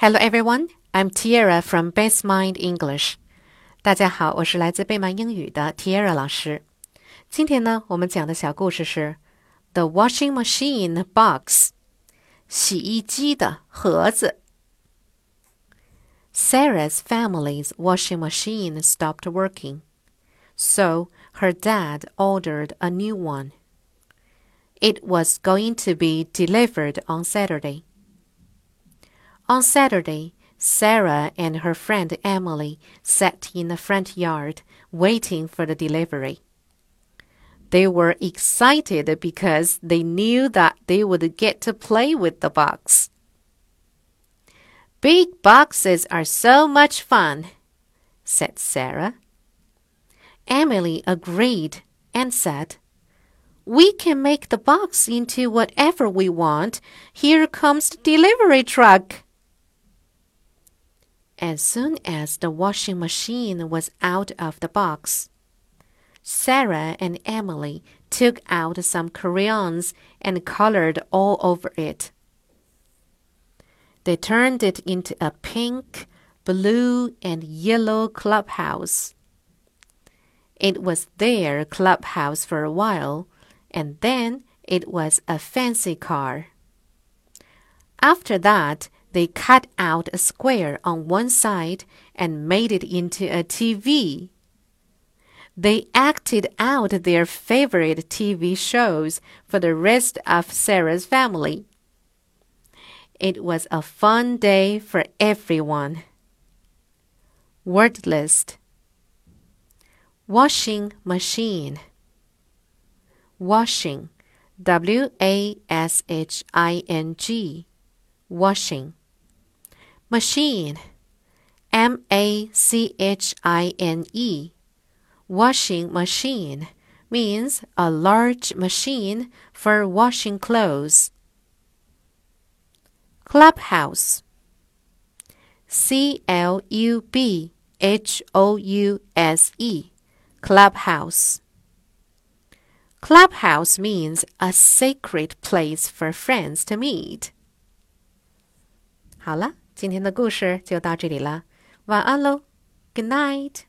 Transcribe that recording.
Hello everyone, I'm Tiara from Base Mind English. 大家好，我是来自贝曼英语的 Tiara 老师。今天呢，我们讲的小故事是 The Washing Machine Box，洗衣机的盒子。Sarah's family's washing machine stopped working, so her dad ordered a new one. It was going to be delivered on Saturday. On Saturday, Sarah and her friend Emily sat in the front yard waiting for the delivery. They were excited because they knew that they would get to play with the box. Big boxes are so much fun, said Sarah. Emily agreed and said, We can make the box into whatever we want. Here comes the delivery truck. As soon as the washing machine was out of the box, Sarah and Emily took out some crayons and colored all over it. They turned it into a pink, blue, and yellow clubhouse. It was their clubhouse for a while, and then it was a fancy car. After that, they cut out a square on one side and made it into a TV. They acted out their favorite TV shows for the rest of Sarah's family. It was a fun day for everyone. Word list Washing machine. Washing. W A S H I N G. Washing machine. M A C H I N E. Washing machine means a large machine for washing clothes. Clubhouse. C L U B H O U S E. Clubhouse. Clubhouse means a sacred place for friends to meet. 好了。今天的故事就到这里了，晚安喽，Good night。